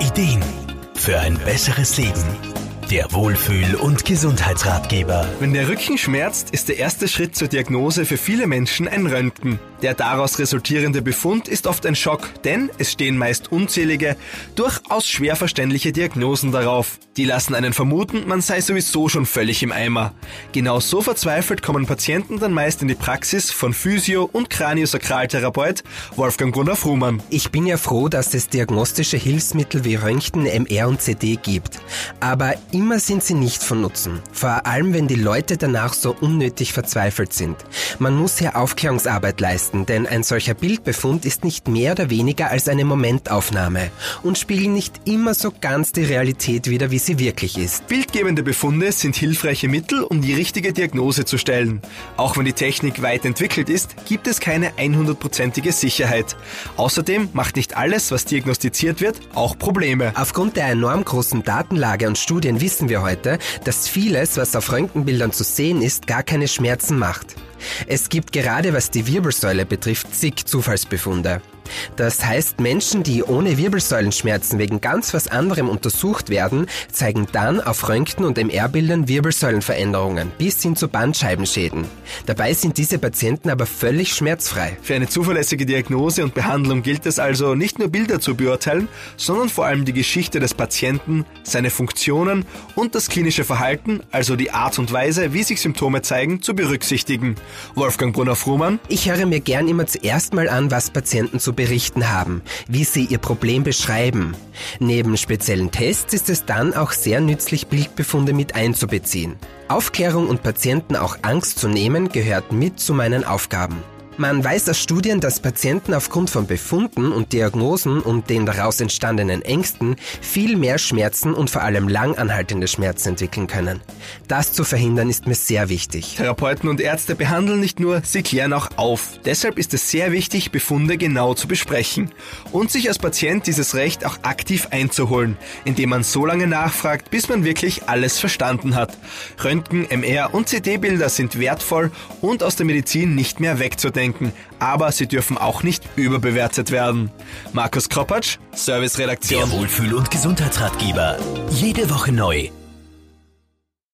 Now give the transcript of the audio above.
Ideen für ein besseres Leben. Der Wohlfühl- und Gesundheitsratgeber. Wenn der Rücken schmerzt, ist der erste Schritt zur Diagnose für viele Menschen ein Röntgen. Der daraus resultierende Befund ist oft ein Schock, denn es stehen meist unzählige, durchaus schwer verständliche Diagnosen darauf. Die lassen einen vermuten, man sei sowieso schon völlig im Eimer. Genau so verzweifelt kommen Patienten dann meist in die Praxis von Physio- und Kraniosakraltherapeut Wolfgang Brunner-Frumann. Ich bin ja froh, dass es diagnostische Hilfsmittel wie Röntgen, MR und CD gibt. Aber immer sind sie nicht von Nutzen. Vor allem, wenn die Leute danach so unnötig verzweifelt sind. Man muss hier Aufklärungsarbeit leisten, denn ein solcher Bildbefund ist nicht mehr oder weniger als eine Momentaufnahme und spiegelt nicht immer so ganz die Realität wider, wie sie wirklich ist. Bildgebende Befunde sind hilfreiche Mittel, um die richtige Diagnose zu stellen. Auch wenn die Technik weit entwickelt ist, gibt es keine 100%ige Sicherheit. Außerdem macht nicht alles, was diagnostiziert wird, auch Probleme. Aufgrund der enorm großen Datenlage und Studien wissen wir heute, dass vieles, was auf Röntgenbildern zu sehen ist, gar keine Schmerzen macht. Es gibt gerade was die Wirbelsäule betrifft zig Zufallsbefunde. Das heißt, Menschen, die ohne Wirbelsäulenschmerzen wegen ganz was anderem untersucht werden, zeigen dann auf Röntgen- und MR-Bildern Wirbelsäulenveränderungen bis hin zu Bandscheibenschäden. Dabei sind diese Patienten aber völlig schmerzfrei. Für eine zuverlässige Diagnose und Behandlung gilt es also, nicht nur Bilder zu beurteilen, sondern vor allem die Geschichte des Patienten, seine Funktionen und das klinische Verhalten, also die Art und Weise, wie sich Symptome zeigen, zu berücksichtigen. Wolfgang Brunner-Frumann. Ich höre mir gern immer zuerst mal an, was Patienten zu berichten haben, wie sie ihr Problem beschreiben. Neben speziellen Tests ist es dann auch sehr nützlich, Bildbefunde mit einzubeziehen. Aufklärung und Patienten auch Angst zu nehmen, gehört mit zu meinen Aufgaben. Man weiß aus Studien, dass Patienten aufgrund von Befunden und Diagnosen und den daraus entstandenen Ängsten viel mehr Schmerzen und vor allem langanhaltende Schmerzen entwickeln können. Das zu verhindern ist mir sehr wichtig. Therapeuten und Ärzte behandeln nicht nur, sie klären auch auf. Deshalb ist es sehr wichtig, Befunde genau zu besprechen und sich als Patient dieses Recht auch aktiv einzuholen, indem man so lange nachfragt, bis man wirklich alles verstanden hat. Röntgen, MR und CD-Bilder sind wertvoll und aus der Medizin nicht mehr wegzudenken denken, aber sie dürfen auch nicht überbewertet werden. Markus Kropatsch, Serviceredaktion. Der Wohlfühl- und Gesundheitsratgeber. Jede Woche neu